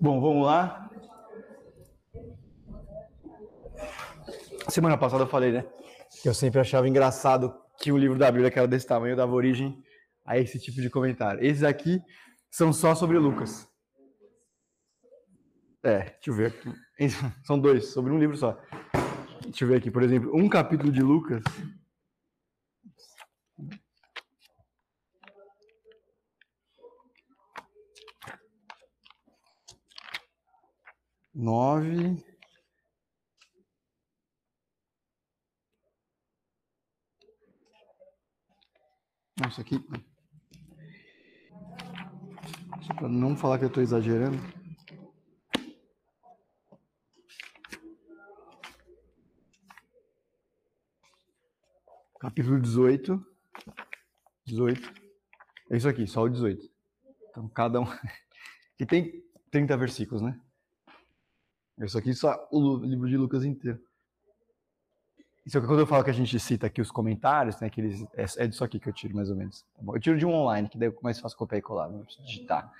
Bom, vamos lá. Semana passada eu falei, né? Que eu sempre achava engraçado que o livro da Bíblia, que era desse tamanho, dava origem a esse tipo de comentário. Esses aqui são só sobre Lucas. É, deixa eu ver aqui. São dois, sobre um livro só. Deixa eu ver aqui, por exemplo, um capítulo de Lucas. Nove. Nossa, aqui. Só para não falar que eu estou exagerando. Capítulo 18. 18. É isso aqui, só o 18. Então, cada um. Que tem 30 versículos, né? Isso aqui só o livro de Lucas inteiro. Isso aqui, quando eu falo que a gente cita aqui os comentários, né, que eles, é, é disso aqui que eu tiro, mais ou menos. Tá eu tiro de um online, que daí eu mais fácil copiar e colar, não preciso digitar.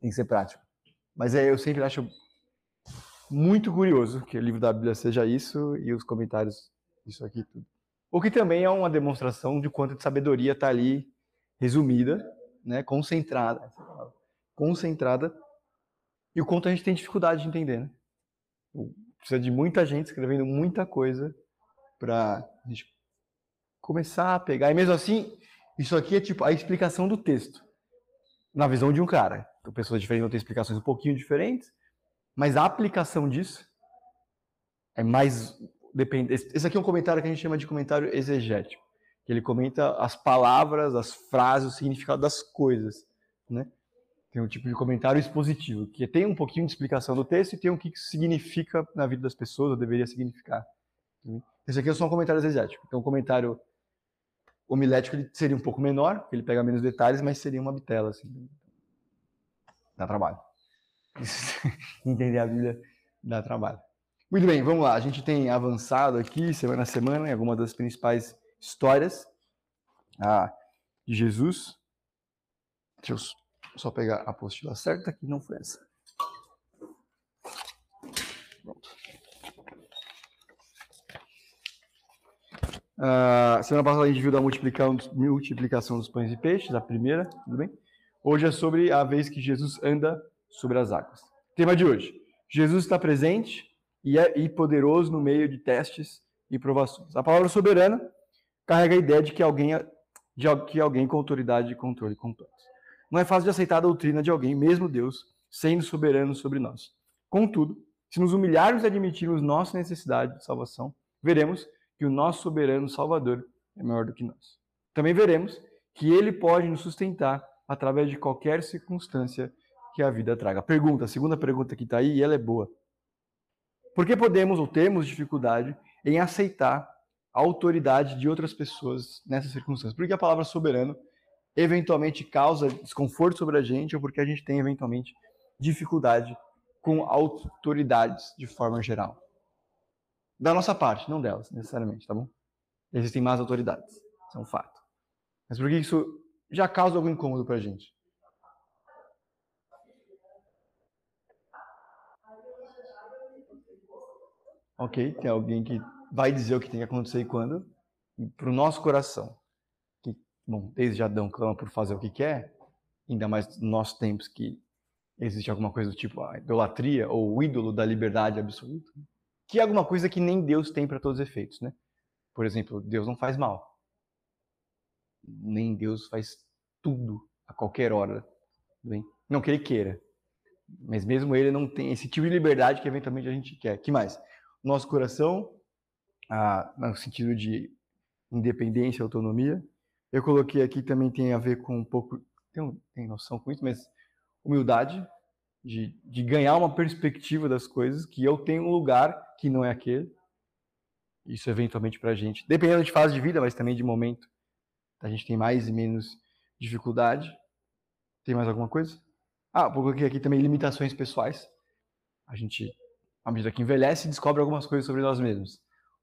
Tem que ser prático. Mas é, eu sempre acho muito curioso que o livro da Bíblia seja isso e os comentários, isso aqui tudo. O que também é uma demonstração de quanto de sabedoria está ali resumida, né, concentrada, concentrada, e o quanto a gente tem dificuldade de entender. Né? Precisa de muita gente escrevendo muita coisa para começar a pegar. E mesmo assim, isso aqui é tipo a explicação do texto, na visão de um cara. Então, pessoas diferentes vão ter explicações um pouquinho diferentes, mas a aplicação disso é mais depende. Esse aqui é um comentário que a gente chama de comentário exegético. Que ele comenta as palavras, as frases, o significado das coisas, né? Tem um tipo de comentário expositivo, que tem um pouquinho de explicação do texto e tem um que significa na vida das pessoas, ou deveria significar. Esse aqui é só um comentário exegético. Então, um comentário homilético seria um pouco menor, ele pega menos detalhes, mas seria uma bitela, assim. Dá trabalho. Entender a Bíblia dá trabalho. Muito bem, vamos lá. A gente tem avançado aqui, semana a semana, em algumas das principais histórias ah, de Jesus. Deixa eu só pegar a apostila certa, que não foi essa. Pronto. Ah, semana passada a gente viu da multiplicação, multiplicação dos pães e peixes, a primeira, tudo bem? Hoje é sobre a vez que Jesus anda sobre as águas. Tema de hoje: Jesus está presente e, é, e poderoso no meio de testes e provações. A palavra soberana carrega a ideia de que alguém, de que alguém com autoridade e controle completo. Não é fácil de aceitar a doutrina de alguém, mesmo Deus, sendo soberano sobre nós. Contudo, se nos humilharmos e admitirmos nossa necessidade de salvação, veremos que o nosso soberano Salvador é maior do que nós. Também veremos que ele pode nos sustentar através de qualquer circunstância que a vida traga. Pergunta, a segunda pergunta que está aí, e ela é boa. Por que podemos ou temos dificuldade em aceitar a autoridade de outras pessoas nessas circunstâncias? Porque a palavra soberano eventualmente causa desconforto sobre a gente ou porque a gente tem eventualmente dificuldade com autoridades de forma geral. Da nossa parte, não delas, necessariamente, tá bom? Existem mais autoridades, isso é um fato. Mas por que isso já causa algum incômodo pra gente? ok? Tem alguém que vai dizer o que tem que acontecer e quando. Para o nosso coração, bom, desde Adão clama por fazer o que quer, ainda mais nos nossos tempos que existe alguma coisa do tipo a idolatria ou o ídolo da liberdade absoluta, que é alguma coisa que nem Deus tem para todos os efeitos, né? Por exemplo, Deus não faz mal. Nem Deus faz tudo a qualquer hora. Bem? Não que ele queira. Mas mesmo ele não tem esse tipo de liberdade que eventualmente a gente quer. que mais? nosso coração, ah, no sentido de independência, autonomia. Eu coloquei aqui também tem a ver com um pouco, tem, tem noção com isso, mas humildade, de, de ganhar uma perspectiva das coisas, que eu tenho um lugar que não é aquele. Isso eventualmente para a gente, dependendo de fase de vida, mas também de momento, a gente tem mais e menos dificuldade. Tem mais alguma coisa? Ah, coloquei aqui também limitações pessoais. A gente à medida que envelhece, descobre algumas coisas sobre nós mesmos.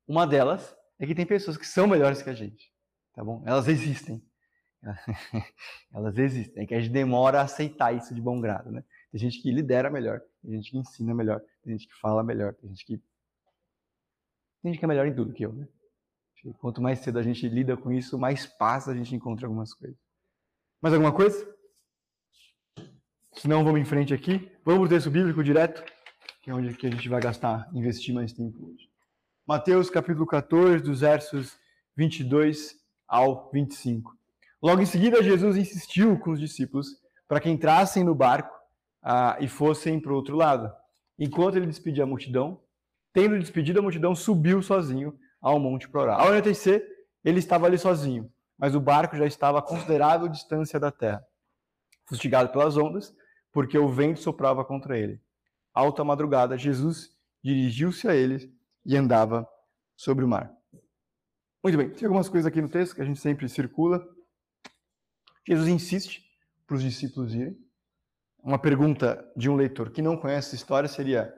Uma delas é que tem pessoas que são melhores que a gente, tá bom? Elas existem. Elas existem. É que a gente demora a aceitar isso de bom grado, né? Tem gente que lidera melhor, tem gente que ensina melhor, tem gente que fala melhor, tem gente que. Tem gente que é melhor em tudo que eu, né? Quanto mais cedo a gente lida com isso, mais paz a gente encontra algumas coisas. Mais alguma coisa? Se não, vamos em frente aqui. Vamos para o texto bíblico direto, que é onde que a gente vai gastar, investir mais tempo hoje. Mateus capítulo 14, dos versos 22 ao 25. Logo em seguida, Jesus insistiu com os discípulos para que entrassem no barco ah, e fossem para o outro lado. Enquanto ele despedia a multidão, tendo despedido a multidão, subiu sozinho ao monte para orar. Ao anoitecer, ele estava ali sozinho, mas o barco já estava a considerável distância da terra, fustigado pelas ondas, porque o vento soprava contra ele. Alta madrugada, Jesus dirigiu-se a eles e andava sobre o mar. Muito bem, tem algumas coisas aqui no texto que a gente sempre circula. Jesus insiste para os discípulos irem. Uma pergunta de um leitor que não conhece essa história seria: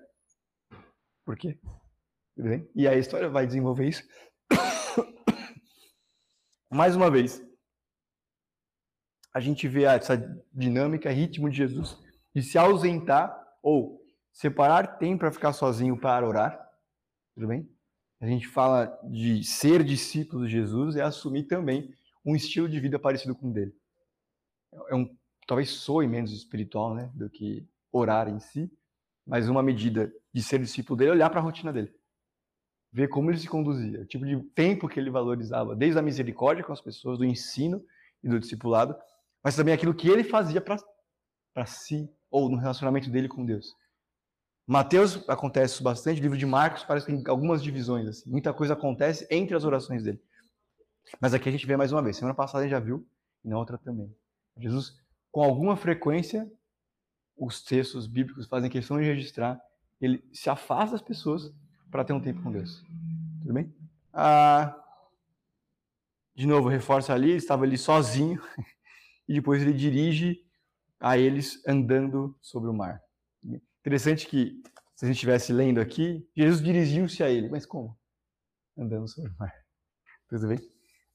por quê? Tudo bem? E a história vai desenvolver isso. Mais uma vez, a gente vê essa dinâmica, ritmo de Jesus de se ausentar ou separar tempo para ficar sozinho para orar. Tudo bem? A gente fala de ser discípulo de Jesus e assumir também um estilo de vida parecido com o dele. É um, talvez soe menos espiritual, né, do que orar em si, mas uma medida de ser discípulo dele é olhar para a rotina dele ver como ele se conduzia, o tipo de tempo que ele valorizava, desde a misericórdia com as pessoas, do ensino e do discipulado, mas também aquilo que ele fazia para si, ou no relacionamento dele com Deus. Mateus acontece bastante, o livro de Marcos parece que tem algumas divisões, assim, muita coisa acontece entre as orações dele. Mas aqui a gente vê mais uma vez, semana passada a gente já viu, e na outra também. Jesus, com alguma frequência, os textos bíblicos fazem questão de registrar, ele se afasta das pessoas para ter um tempo com Deus. Tudo bem? Ah, de novo, reforça ali, estava ali sozinho, e depois ele dirige a eles andando sobre o mar. Interessante que, se a gente estivesse lendo aqui, Jesus dirigiu-se a ele, mas como? Andando sobre o mar. Tudo bem?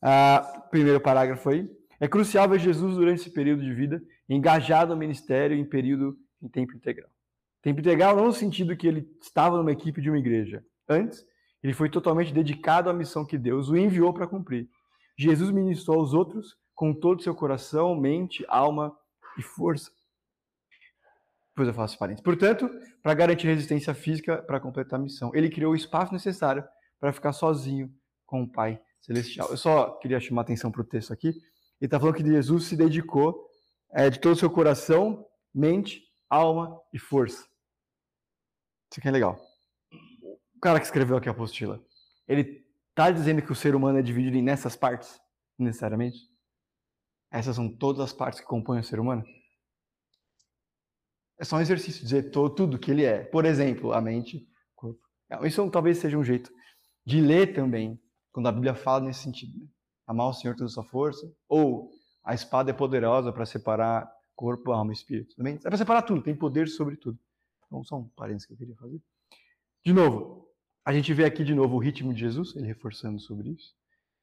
Ah, primeiro parágrafo aí. É crucial ver Jesus durante esse período de vida engajado no ministério em período em tempo integral. Tempo integral não no sentido que ele estava numa equipe de uma igreja. Antes, ele foi totalmente dedicado à missão que Deus o enviou para cumprir. Jesus ministrou aos outros com todo o seu coração, mente, alma e força. Depois eu faço parênteses. Portanto, para garantir resistência física para completar a missão, ele criou o espaço necessário para ficar sozinho com o Pai Celestial. Eu só queria chamar atenção para o texto aqui. Ele está falando que Jesus se dedicou é, de todo o seu coração, mente, alma e força. Isso aqui é legal. O cara que escreveu aqui a apostila, ele está dizendo que o ser humano é dividido nessas partes, necessariamente? Essas são todas as partes que compõem o ser humano? É só um exercício dizer tudo que ele é. Por exemplo, a mente, o corpo. Isso talvez seja um jeito de ler também, quando a Bíblia fala nesse sentido. Né? Amar o Senhor toda a sua força, ou a espada é poderosa para separar corpo, alma e espírito. Também é para separar tudo, tem poder sobre tudo. Então, só um parênteses que eu queria fazer. De novo, a gente vê aqui de novo o ritmo de Jesus, ele reforçando sobre isso.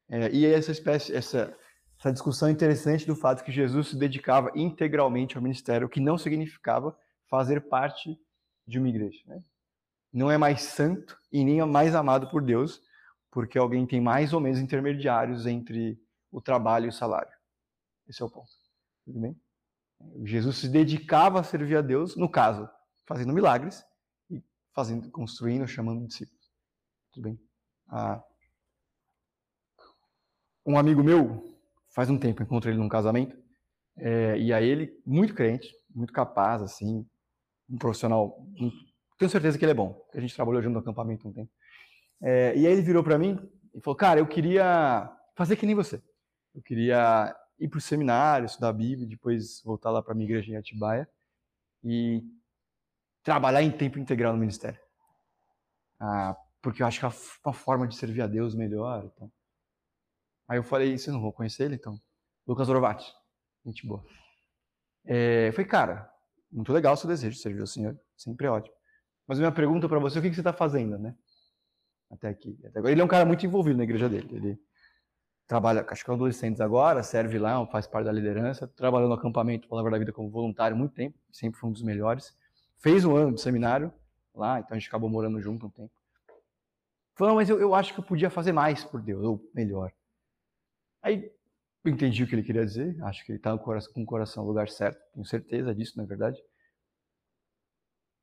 É, e essa espécie, essa, essa discussão interessante do fato que Jesus se dedicava integralmente ao ministério, o que não significava fazer parte de uma igreja. Né? Não é mais santo e nem é mais amado por Deus, porque alguém tem mais ou menos intermediários entre o trabalho e o salário. Esse é o ponto. Tudo bem? Jesus se dedicava a servir a Deus, no caso, fazendo milagres e fazendo, construindo, chamando discípulos. Tudo bem? Ah, um amigo meu, faz um tempo, encontrei ele num casamento, é, e aí ele, muito crente, muito capaz, assim, um profissional, tenho certeza que ele é bom, a gente trabalhou junto no acampamento um tempo. É, e aí ele virou para mim e falou, cara, eu queria fazer que nem você. Eu queria ir para o seminário, estudar a Bíblia, depois voltar lá para minha igreja em Atibaia e trabalhar em tempo integral no ministério. Ah, porque eu acho que é uma forma de servir a Deus melhor. Então. Aí eu falei, você não vou conhecer ele, então? Lucas Orovati, gente boa. É, eu falei, cara, muito legal o seu desejo de servir ao Senhor, sempre é ótimo. Mas minha pergunta para você, o que, que você está fazendo, né? Até aqui, até agora. Ele é um cara muito envolvido na igreja dele. Ele trabalha, acho que é adolescentes agora, serve lá, faz parte da liderança, trabalhou no acampamento Palavra da Vida como voluntário muito tempo, sempre foi um dos melhores. Fez um ano de seminário lá, então a gente acabou morando junto um tempo. Falou, mas eu, eu acho que eu podia fazer mais por Deus, ou melhor. Aí eu entendi o que ele queria dizer, acho que ele está com o coração no lugar certo, tenho certeza disso, na verdade.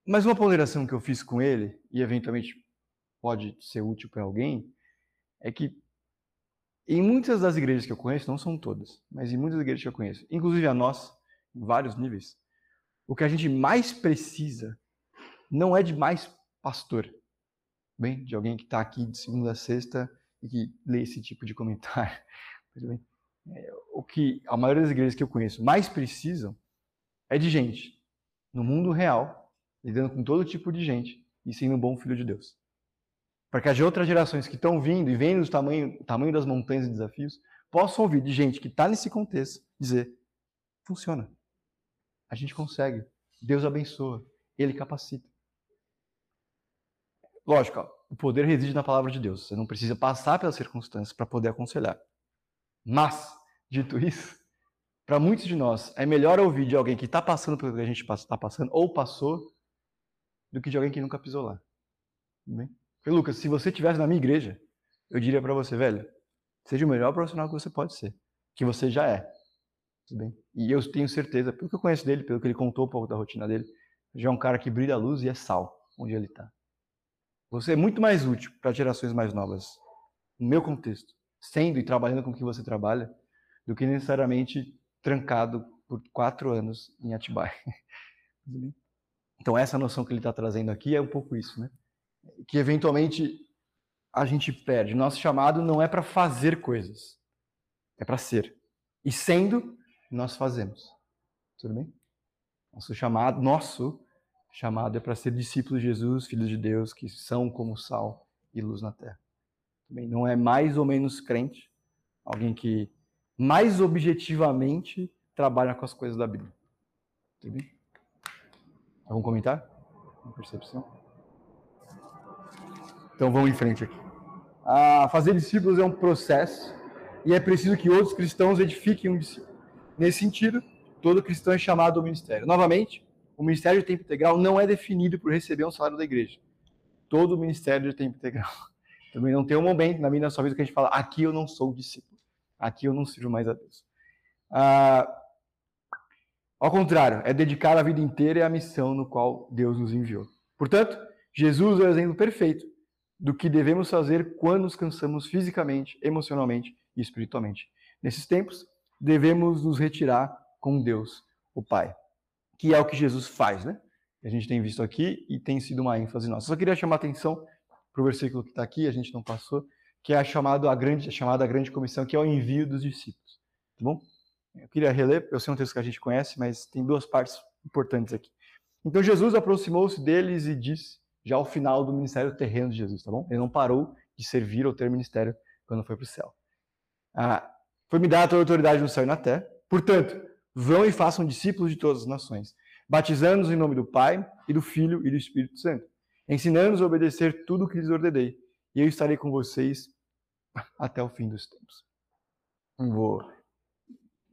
Mas uma ponderação que eu fiz com ele, e eventualmente pode ser útil para alguém, é que em muitas das igrejas que eu conheço, não são todas, mas em muitas igrejas que eu conheço, inclusive a nossa, em vários níveis, o que a gente mais precisa não é de mais pastor, bem, de alguém que está aqui de segunda a sexta e que lê esse tipo de comentário. É, o que a maioria das igrejas que eu conheço mais precisam é de gente no mundo real, lidando com todo tipo de gente e sendo um bom filho de Deus. Para que as outras gerações que estão vindo e vendo o tamanho, tamanho das montanhas e desafios possam ouvir de gente que está nesse contexto dizer: funciona. A gente consegue. Deus abençoa. Ele capacita. Lógico, ó, o poder reside na palavra de Deus. Você não precisa passar pelas circunstâncias para poder aconselhar. Mas, dito isso, para muitos de nós, é melhor ouvir de alguém que está passando pelo que a gente está passando, ou passou, do que de alguém que nunca pisou lá. Bem? Porque, Lucas, se você estivesse na minha igreja, eu diria para você, velho, seja o melhor profissional que você pode ser, que você já é. Tudo bem? E eu tenho certeza, pelo que eu conheço dele, pelo que ele contou um pouco da rotina dele, já é um cara que brilha a luz e é sal onde ele está. Você é muito mais útil para gerações mais novas, no meu contexto, sendo e trabalhando com o que você trabalha, do que necessariamente trancado por quatro anos em Atibaia. Então, essa noção que ele está trazendo aqui é um pouco isso, né? Que eventualmente a gente perde. Nosso chamado não é para fazer coisas, é para ser. E sendo, nós fazemos. Tudo bem? Nosso chamado, nosso chamado é para ser discípulos de Jesus, filhos de Deus, que são como sal e luz na terra. Também não é mais ou menos crente, alguém que mais objetivamente trabalha com as coisas da Bíblia. Tudo bem? Algum comentário? Uma percepção? Então vamos em frente aqui. Ah, fazer discípulos é um processo e é preciso que outros cristãos edifiquem um discípulo. Nesse sentido, todo cristão é chamado ao ministério. Novamente, o ministério de tempo integral não é definido por receber um salário da igreja. Todo ministério de tempo integral. Também não tem um momento na minha sua vida que a gente fala, aqui eu não sou discípulo. Aqui eu não sirvo mais a Deus. Ah, ao contrário, é dedicar a vida inteira à missão no qual Deus nos enviou. Portanto, Jesus é o exemplo perfeito do que devemos fazer quando nos cansamos fisicamente, emocionalmente e espiritualmente. Nesses tempos, devemos nos retirar com Deus, o Pai, que é o que Jesus faz, né? A gente tem visto aqui e tem sido uma ênfase nossa. Só queria chamar a atenção para o versículo que está aqui, a gente não passou, que é a chamada a grande, a chamada grande comissão, que é o envio dos discípulos. Tá bom? Eu queria reler, eu sei um texto que a gente conhece, mas tem duas partes importantes aqui. Então Jesus aproximou-se deles e disse, já ao final do ministério terreno de Jesus, tá bom? Ele não parou de servir ou ter ministério quando foi para o céu. Ah, foi-me dada toda a autoridade no céu e na terra. Portanto, vão e façam discípulos de todas as nações, batizando-os em nome do Pai e do Filho e do Espírito Santo, ensinando-os a obedecer tudo o que lhes ordenei, e eu estarei com vocês até o fim dos tempos. Não vou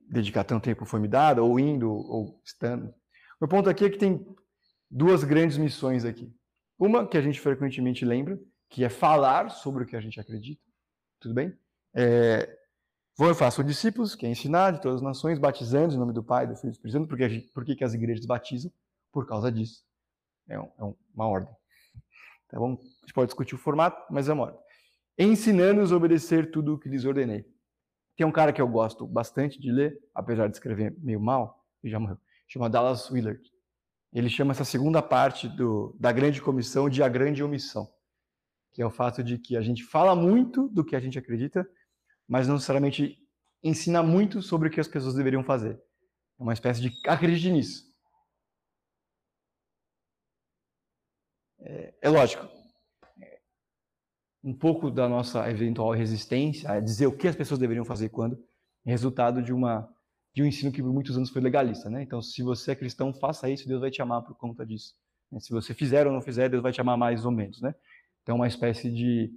dedicar tanto tempo foi me dado, ou indo, ou estando. O ponto aqui é que tem duas grandes missões aqui. Uma que a gente frequentemente lembra, que é falar sobre o que a gente acredita. Tudo bem? É, vou e faço discípulos, que é ensinar de todas as nações, batizando em nome do Pai, do Filho e do Espírito Santo. Por que, que as igrejas batizam? Por causa disso. É, um, é uma ordem. Tá bom? A gente pode discutir o formato, mas é ordem. Ensinando-os a obedecer tudo o que lhes ordenei. Tem um cara que eu gosto bastante de ler, apesar de escrever meio mal, e já morreu, chama Dallas Willard. Ele chama essa segunda parte do, da grande comissão de a grande omissão, que é o fato de que a gente fala muito do que a gente acredita, mas não necessariamente ensina muito sobre o que as pessoas deveriam fazer. É uma espécie de acredite nisso. É, é lógico, um pouco da nossa eventual resistência a dizer o que as pessoas deveriam fazer quando, é resultado de uma de um ensino que por muitos anos foi legalista, né? Então, se você é cristão, faça isso, Deus vai te amar por conta disso. Se você fizer ou não fizer, Deus vai te amar mais ou menos, né? Então, uma espécie de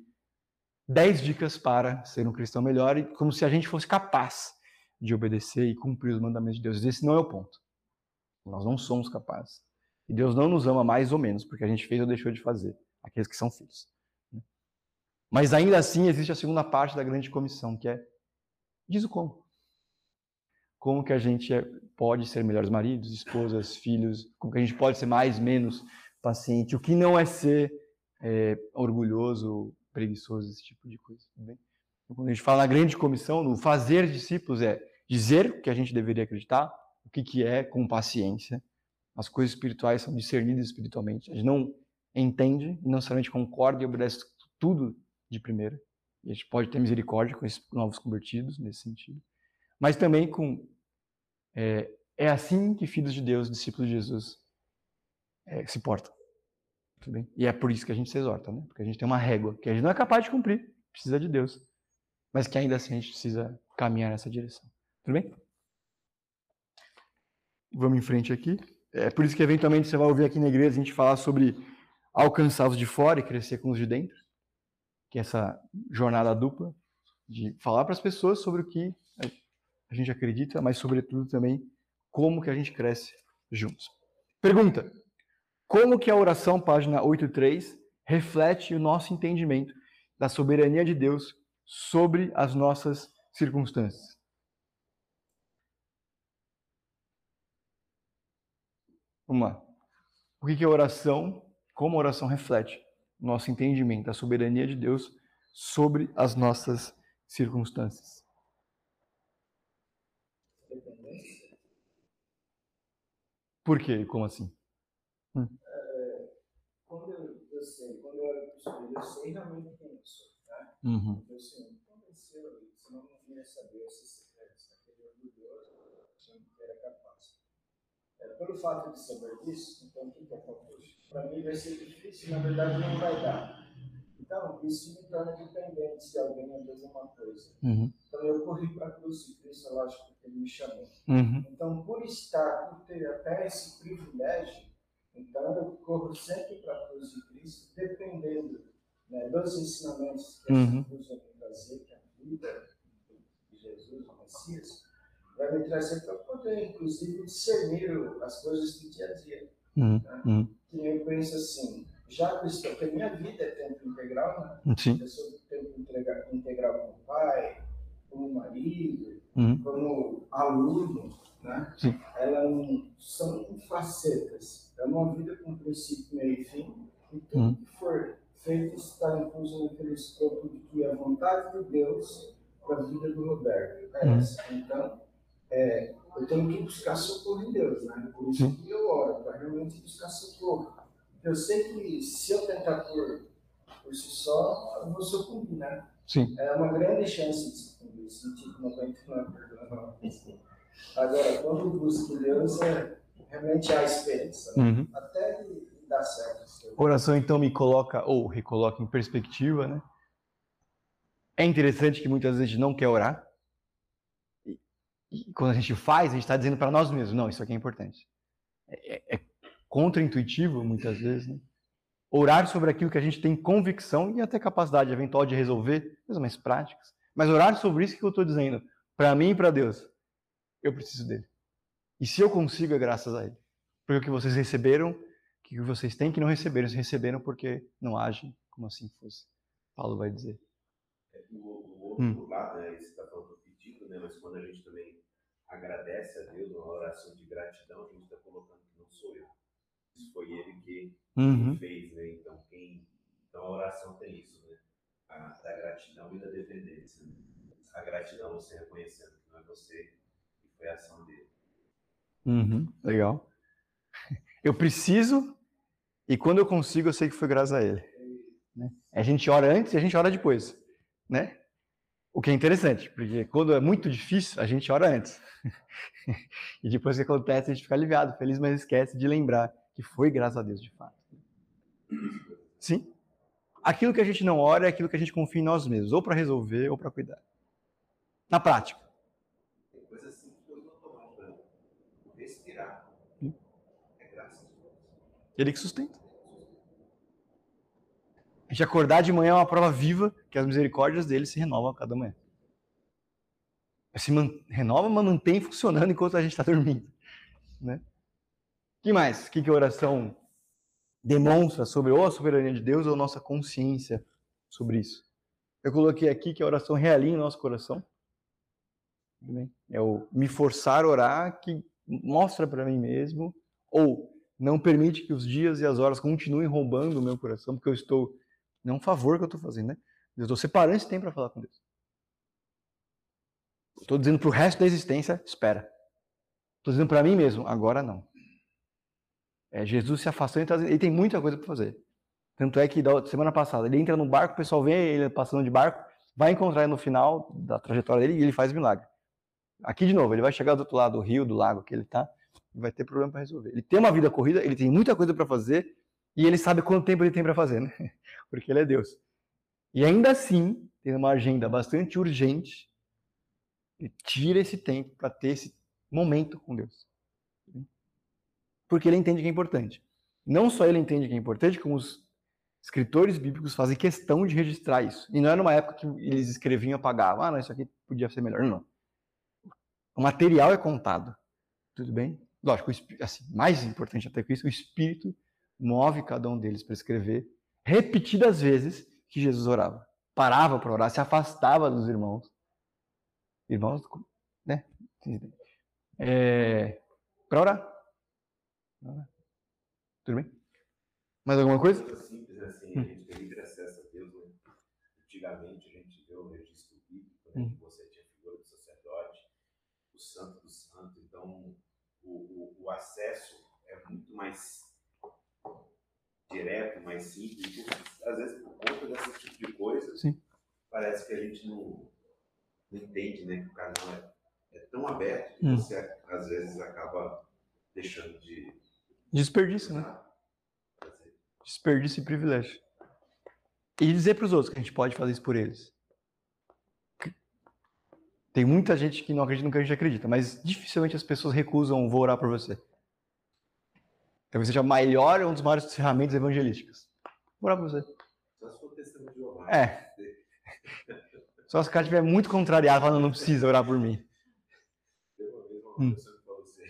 10 dicas para ser um cristão melhor, como se a gente fosse capaz de obedecer e cumprir os mandamentos de Deus. Esse não é o ponto. Nós não somos capazes. E Deus não nos ama mais ou menos, porque a gente fez ou deixou de fazer, aqueles que são filhos. Mas ainda assim existe a segunda parte da grande comissão, que é diz o como. Como que a gente é, pode ser melhores maridos, esposas, filhos, como que a gente pode ser mais, menos paciente, o que não é ser é, orgulhoso, preguiçoso, esse tipo de coisa. Então, quando a gente fala na grande comissão, no fazer discípulos é dizer o que a gente deveria acreditar, o que, que é com paciência. As coisas espirituais são discernidas espiritualmente. A gente não entende não somente concorda e obedece tudo de primeira. E a gente pode ter misericórdia com esses novos convertidos nesse sentido. Mas também com. É, é assim que filhos de Deus, discípulos de Jesus, é, se portam. Tudo bem? E é por isso que a gente se exorta, né? Porque a gente tem uma régua que a gente não é capaz de cumprir, precisa de Deus. Mas que ainda assim a gente precisa caminhar nessa direção. Tudo bem? Vamos em frente aqui. É por isso que eventualmente você vai ouvir aqui na igreja a gente falar sobre alcançar os de fora e crescer com os de dentro. Que é essa jornada dupla de falar para as pessoas sobre o que a gente acredita, mas sobretudo também como que a gente cresce juntos. Pergunta: como que a oração, página 83, reflete o nosso entendimento da soberania de Deus sobre as nossas circunstâncias? Vamos lá. O que é oração? Como a oração reflete nosso entendimento da soberania de Deus sobre as nossas circunstâncias? Por quê? Como assim? Hum. É, quando eu, eu, sei, quando eu era pastor, eu sei realmente quem eu sou, tá? Uhum. Eu sei, me convenceu, senão não vinha saber esses secretos, aquele orgulhoso, achando que era capaz. É, pelo fato de saber disso, então o que, acontece? Para mim vai ser difícil, na verdade não vai dar. Então, isso me torna dependente de alguém a fazer uma coisa. Uhum. Então, eu corri para a cruz de Cristo, lógico, porque ele me chamou. Uhum. Então, por estar, por ter até esse privilégio, então eu corro sempre para a cruz de Cristo, dependendo né, dos ensinamentos que uhum. essa cruz vai me trazer, que é a vida de Jesus, o Messias, vai me trazer para poder, inclusive, discernir as coisas do dia a dia. Uhum. Né? Que eu penso assim, já cristão, porque minha vida é tempo integral, né? Sim. Eu sou tempo integral como pai, como marido, uhum. como aluno, né? Sim. Elas são facetas. É uma vida com princípio, meio e fim, e tudo uhum. que for feito está incluso naquele escopo de que a vontade de Deus para a vida do Roberto é uhum. essa. Então, é, eu tenho que buscar socorro em Deus, né? Por isso que eu oro, para realmente buscar socorro eu sei que se eu tentar por, por si só, eu vou sucumbir, né? Sim. É uma grande chance de sucumbir, não aguento não Agora, quando busco Deus, é, realmente há esperança, né? uhum. até dar certo. Oração, então, me coloca, ou recoloca em perspectiva, né? É interessante que muitas vezes a gente não quer orar. E, quando a gente faz, a gente está dizendo para nós mesmos: não, isso aqui é importante. É, é, é contraintuitivo, muitas vezes, né? Orar sobre aquilo que a gente tem convicção e até capacidade eventual de resolver, coisas mais práticas. Mas orar sobre isso que eu estou dizendo, para mim e para Deus, eu preciso dele. E se eu consigo, é graças a ele. Porque o que vocês receberam, o que vocês têm que não receberam, vocês receberam porque não agem como assim fosse. Paulo vai dizer. É, o, o outro hum. lado, né, você está falando do pedido, né, mas quando a gente também agradece a Deus, uma oração de gratidão, a gente está colocando que não sou eu foi ele que, uhum. fez, né? Então, quem, então a oração tem isso, né? A, da gratidão e da dependência. Né? A gratidão você reconhecendo que não é você, que foi a ação dele. Uhum. Legal. Eu preciso e quando eu consigo, eu sei que foi graças a ele. Né? A gente ora antes e a gente ora depois, né? O que é interessante, porque quando é muito difícil, a gente ora antes. e depois que acontece, a gente fica aliviado, feliz, mas esquece de lembrar que foi graças a Deus de fato. Sim? Aquilo que a gente não ora é aquilo que a gente confia em nós mesmos, ou para resolver ou para cuidar. Na prática. Tem simples não tomar Respirar. É graças a Deus. Ele que sustenta. Gente acordar de manhã é uma prova viva que as misericórdias dele se renovam a cada manhã. Se man... renova, mas mantém funcionando enquanto a gente está dormindo. Né? que mais? O que, que a oração demonstra sobre ou a soberania de Deus ou nossa consciência sobre isso? Eu coloquei aqui que a oração realinha o nosso coração. É o me forçar a orar que mostra para mim mesmo ou não permite que os dias e as horas continuem roubando o meu coração, porque eu estou. Não é um favor que eu estou fazendo, né? Eu estou separando esse tempo para falar com Deus. Estou dizendo para o resto da existência, espera. Estou dizendo para mim mesmo, agora não. É, Jesus se afastou e tá, ele tem muita coisa para fazer. Tanto é que da semana passada ele entra no barco, o pessoal vê ele passando de barco, vai encontrar ele no final da trajetória dele e ele faz milagre. Aqui de novo, ele vai chegar do outro lado do rio, do lago que ele está, e vai ter problema para resolver. Ele tem uma vida corrida, ele tem muita coisa para fazer e ele sabe quanto tempo ele tem para fazer, né? Porque ele é Deus. E ainda assim, tem uma agenda bastante urgente, ele tira esse tempo para ter esse momento com Deus. Porque ele entende que é importante. Não só ele entende que é importante, como os escritores bíblicos fazem questão de registrar isso. E não é numa época que eles escreviam e apagavam. Ah, não, isso aqui podia ser melhor. Não. O material é contado. Tudo bem? Lógico, assim, mais importante até que isso, o Espírito move cada um deles para escrever repetidas vezes que Jesus orava. Parava para orar, se afastava dos irmãos. Irmãos, né? É, para orar. Tudo bem? Mais alguma coisa? Simples assim, a gente tem livre acesso a Deus. Né? Antigamente a gente vê o registro bíblico, né? Hum. você tinha a figura do sacerdote, o santo do santo, então o, o, o acesso é muito mais direto, mais simples. Às vezes, por conta desse tipo de coisa, Sim. parece que a gente não, não entende né, que o canal é, é tão aberto que hum. você, às vezes, acaba deixando de. Desperdício, né? Desperdício e privilégio. E dizer para os outros que a gente pode fazer isso por eles. Tem muita gente que não acredita no que a gente acredita, mas dificilmente as pessoas recusam vou orar por você. Talvez seja maior, um dos maiores ferramentas evangelísticas. Vou orar por você. Só se for testemunho de Jeová. É. Só se o cara estiver muito contrariado, falando, não precisa orar por mim. Teve uma vez uma hum. pessoa que falou assim,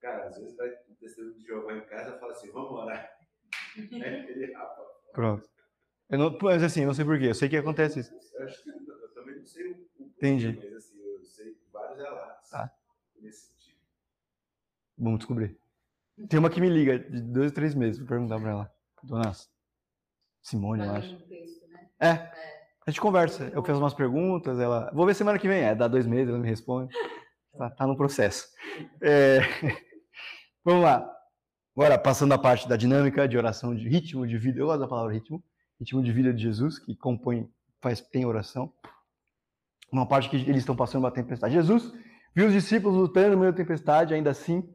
cara, às vezes vai um testemunho de Jeová em casa e fala assim, vamos orar. Aí ele rapa. Pronto. Eu não, mas assim, eu não sei porquê, eu sei que acontece isso. Eu acho que eu também não sei o Entendi. Mas assim, eu sei vários relatos tá. nesse sentido. Vamos descobrir. Tem uma que me liga de dois ou três meses, vou perguntar pra ela. Dona Simone, eu acho. Né? É. A gente conversa. Eu fiz umas perguntas, ela. Vou ver semana que vem. É, dá dois meses, ela me responde. Tá, tá no processo. É... Vamos lá. Agora, passando a parte da dinâmica de oração, de ritmo de vida. Eu gosto da palavra ritmo. Ritmo de vida de Jesus, que compõe, faz, tem oração. Uma parte que eles estão passando uma tempestade. Jesus viu os discípulos lutando no meio da tempestade, ainda assim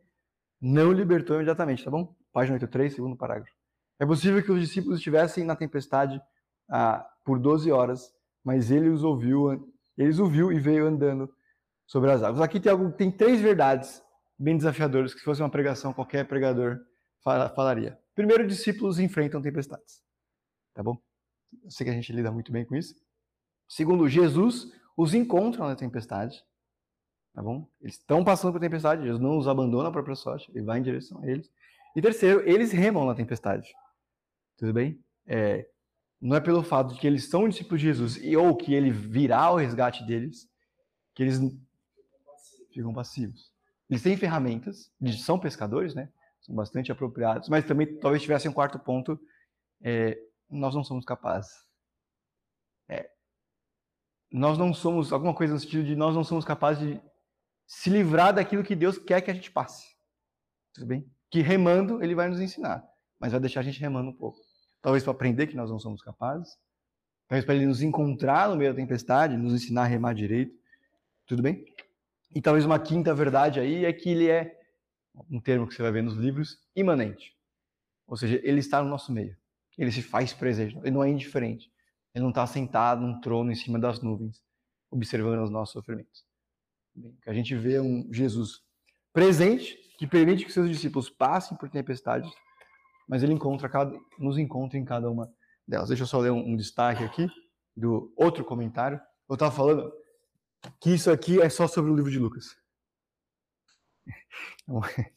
não libertou imediatamente, tá bom? Página 83, segundo parágrafo. É possível que os discípulos estivessem na tempestade ah, por 12 horas, mas ele os ouviu, eles ouviu e veio andando sobre as águas. Aqui tem, algo, tem três verdades bem desafiadoras que se fosse uma pregação, qualquer pregador falaria. Primeiro, discípulos enfrentam tempestades. Tá bom? Eu sei que a gente lida muito bem com isso. Segundo, Jesus os encontra na tempestade. Tá bom? Eles estão passando por tempestade, Jesus não os abandona a própria sorte, ele vai em direção a eles. E terceiro, eles remam na tempestade. Tudo bem? É, não é pelo fato de que eles são discípulos de Jesus e ou que ele virá o resgate deles que eles ficam passivos. Eles têm ferramentas, eles são pescadores, né? São bastante apropriados, mas também talvez tivesse um quarto ponto, é, nós não somos capazes. É, nós não somos, alguma coisa no sentido de nós não somos capazes de se livrar daquilo que Deus quer que a gente passe. Tudo bem? Que remando, ele vai nos ensinar, mas vai deixar a gente remando um pouco. Talvez para aprender que nós não somos capazes, talvez para ele nos encontrar no meio da tempestade, nos ensinar a remar direito. Tudo bem? E talvez uma quinta verdade aí é que ele é, um termo que você vai ver nos livros, imanente. Ou seja, ele está no nosso meio. Ele se faz presente, ele não é indiferente. Ele não está sentado num trono em cima das nuvens, observando os nossos sofrimentos. Que a gente vê um Jesus presente, que permite que seus discípulos passem por tempestades, mas ele encontra cada, nos encontra em cada uma delas. Deixa eu só ler um, um destaque aqui do outro comentário. Eu estava falando que isso aqui é só sobre o livro de Lucas.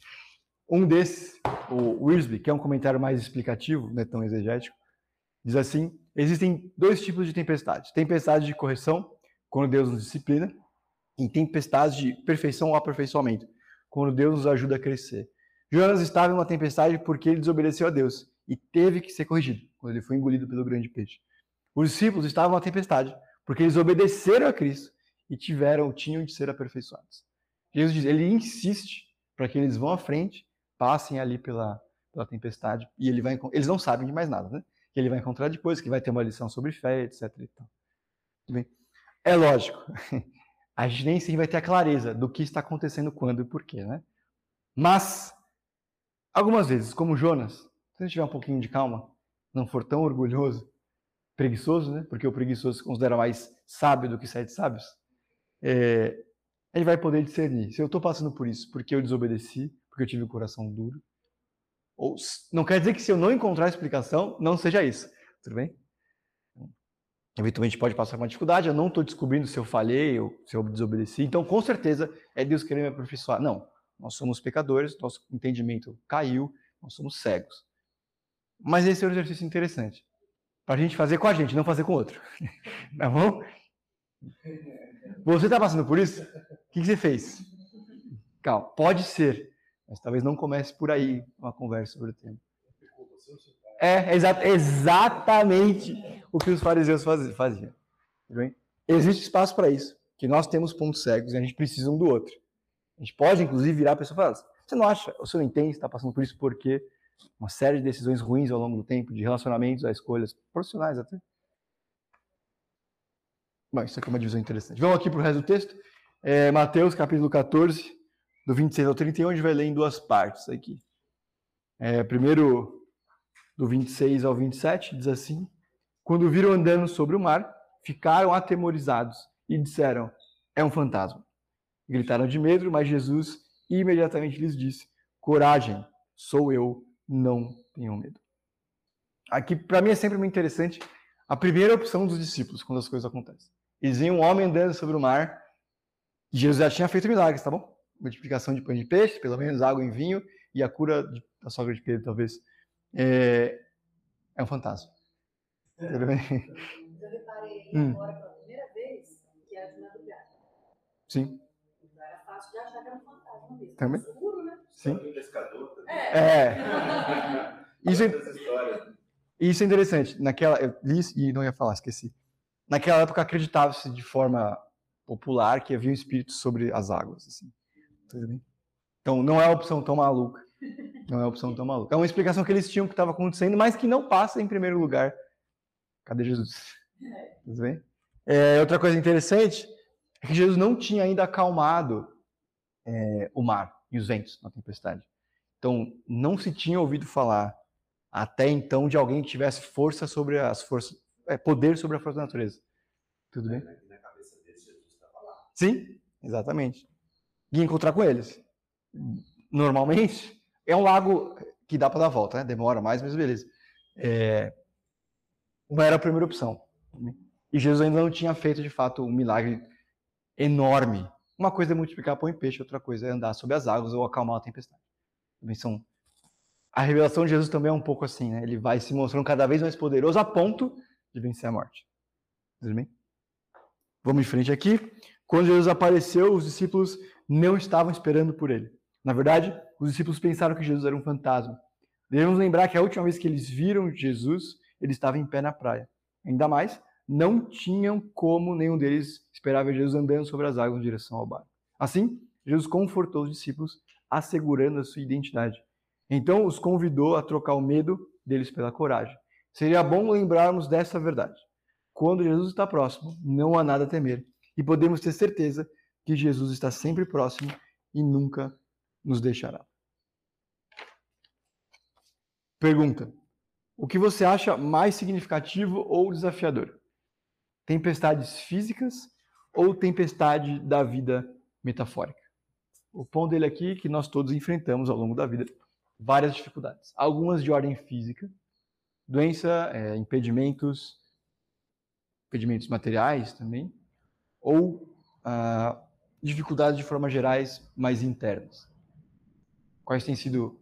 Um desses, o Wiersbe, que é um comentário mais explicativo, não é tão exegético, diz assim: existem dois tipos de tempestades. Tempestade de correção, quando Deus nos disciplina, e tempestade de perfeição ou aperfeiçoamento, quando Deus nos ajuda a crescer. Jonas estava em uma tempestade porque ele desobedeceu a Deus e teve que ser corrigido, quando ele foi engolido pelo grande peixe. Os discípulos estavam em uma tempestade porque eles obedeceram a Cristo e tiveram, tinham de ser aperfeiçoados. Jesus diz, ele insiste para que eles vão à frente passem ali pela, pela tempestade e ele vai eles não sabem de mais nada, né? Que ele vai encontrar depois, que vai ter uma lição sobre fé, etc. bem? É lógico, a gente nem sempre vai ter a clareza do que está acontecendo quando e porquê, né? Mas algumas vezes, como Jonas, se a gente tiver um pouquinho de calma, não for tão orgulhoso, preguiçoso, né? Porque o preguiçoso se considera mais sábio do que sete sábios. É, ele vai poder discernir. Se eu estou passando por isso porque eu desobedeci, porque eu tive o coração duro. Ou não quer dizer que se eu não encontrar explicação, não seja isso. Tudo bem? Eventualmente pode passar uma dificuldade, eu não estou descobrindo se eu falhei ou se eu desobedeci. Então, com certeza, é Deus querendo me aperfeiçoar. Não, nós somos pecadores, nosso entendimento caiu, nós somos cegos. Mas esse é um exercício interessante. Para a gente fazer com a gente, não fazer com o outro. Tá bom? Você está passando por isso? O que você fez? Calma, pode ser mas talvez não comece por aí uma conversa sobre o tema. É exa exatamente o que os fariseus faziam. Existe espaço para isso, que nós temos pontos cegos e a gente precisa um do outro. A gente pode, inclusive, virar a pessoa e falar: você não acha, você não entende, está passando por isso porque uma série de decisões ruins ao longo do tempo, de relacionamentos a escolhas profissionais até. Bom, isso aqui é uma divisão interessante. Vamos aqui para o resto do texto. É, Mateus capítulo 14, do 26 ao 31, a gente vai ler em duas partes aqui. É, primeiro, do 26 ao 27, diz assim: Quando viram andando sobre o mar, ficaram atemorizados e disseram: É um fantasma. Gritaram de medo, mas Jesus imediatamente lhes disse: Coragem, sou eu, não tenham medo. Aqui, para mim, é sempre muito interessante a primeira opção dos discípulos quando as coisas acontecem. Eles veem um homem andando sobre o mar, Jesus já tinha feito milagres, tá bom? multiplicação de pães de peixe, pelo menos água em vinho, e a cura da sogra de Pedro, talvez. É, é um fantasma. Tudo bem? Eu reparei hum. agora pela primeira vez que era de madrugada. Sim. Não era fácil de achar que era um fantasma mesmo. Também? Seguro, né? Sim. pescador É. é. Isso, é, isso é interessante. Naquela, eu li e não ia falar, esqueci. Naquela época acreditava-se de forma popular que havia um espírito sobre as águas. Assim. Tudo bem? Então, não é uma opção tão maluca. Não é uma opção tão maluca. É uma explicação que eles tinham que estava acontecendo, mas que não passa em primeiro lugar. Cadê Jesus? Tudo bem? É, outra coisa interessante é que Jesus não tinha ainda acalmado é, o mar e os ventos na tempestade. Então, não se tinha ouvido falar até então de alguém que tivesse força sobre as forças, é, poder sobre a força da natureza. Tudo bem? Sim, exatamente e encontrar com eles. Normalmente, é um lago que dá para dar a volta, né? Demora mais, mas beleza. É... Não era a primeira opção. E Jesus ainda não tinha feito, de fato, um milagre enorme. Uma coisa é multiplicar pão e peixe, outra coisa é andar sobre as águas ou acalmar a tempestade. Também são... A revelação de Jesus também é um pouco assim, né? Ele vai se mostrando cada vez mais poderoso a ponto de vencer a morte. Tudo bem? Vamos em frente aqui. Quando Jesus apareceu, os discípulos não estavam esperando por ele. Na verdade, os discípulos pensaram que Jesus era um fantasma. Devemos lembrar que a última vez que eles viram Jesus, ele estava em pé na praia. Ainda mais, não tinham como nenhum deles esperar ver Jesus andando sobre as águas em direção ao barco. Assim, Jesus confortou os discípulos, assegurando a sua identidade. Então, os convidou a trocar o medo deles pela coragem. Seria bom lembrarmos dessa verdade. Quando Jesus está próximo, não há nada a temer. E podemos ter certeza que Jesus está sempre próximo e nunca nos deixará. Pergunta: O que você acha mais significativo ou desafiador? Tempestades físicas ou tempestade da vida metafórica? O ponto dele aqui é que nós todos enfrentamos ao longo da vida várias dificuldades. Algumas de ordem física, Doença, é, impedimentos, impedimentos materiais também, ou ah, dificuldades de forma gerais mais internas. Quais têm sido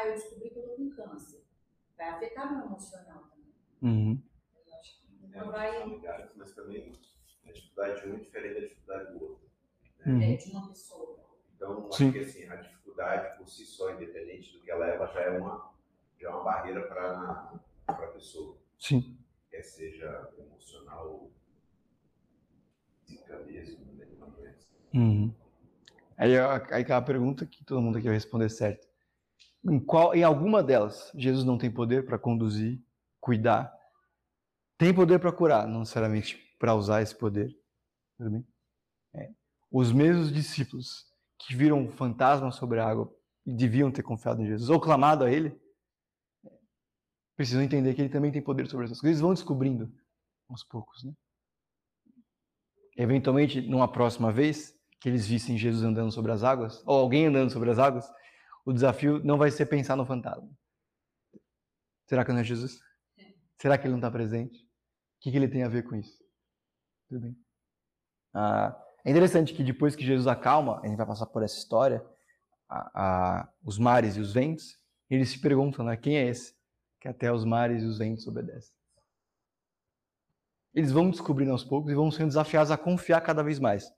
Ah, eu descobri que eu estou com câncer. Vai afetar meu emocional também. Uhum. Eu acho que não vai. Mas também a dificuldade de um é diferente da dificuldade do outro. Né? Uhum. É, de uma pessoa. Então, acho Sim. que assim, a dificuldade por si só, independente do que ela leva, já é uma, já é uma barreira para a pessoa. Sim. Quer seja emocional Uhum. Aí, aí a pergunta que todo mundo aqui vai responder certo. Em, qual, em alguma delas, Jesus não tem poder para conduzir, cuidar. Tem poder para curar, não necessariamente para usar esse poder. Tudo bem? É. Os mesmos discípulos que viram um fantasma sobre a água e deviam ter confiado em Jesus, ou clamado a Ele, precisam entender que Ele também tem poder sobre essas coisas. Eles vão descobrindo aos poucos, né? eventualmente, numa próxima vez, que eles vissem Jesus andando sobre as águas, ou alguém andando sobre as águas, o desafio não vai ser pensar no fantasma. Será que não é Jesus? Será que ele não está presente? O que, que, ele tem a ver com isso? Tudo bem. Ah, é interessante que depois que Jesus acalma, a gente vai passar por essa história, a, a, os mares e os ventos, eles se perguntam, né, quem é esse que até os mares e os ventos obedecem? eles vão descobrindo aos poucos e vão sendo desafiados a confiar cada vez mais.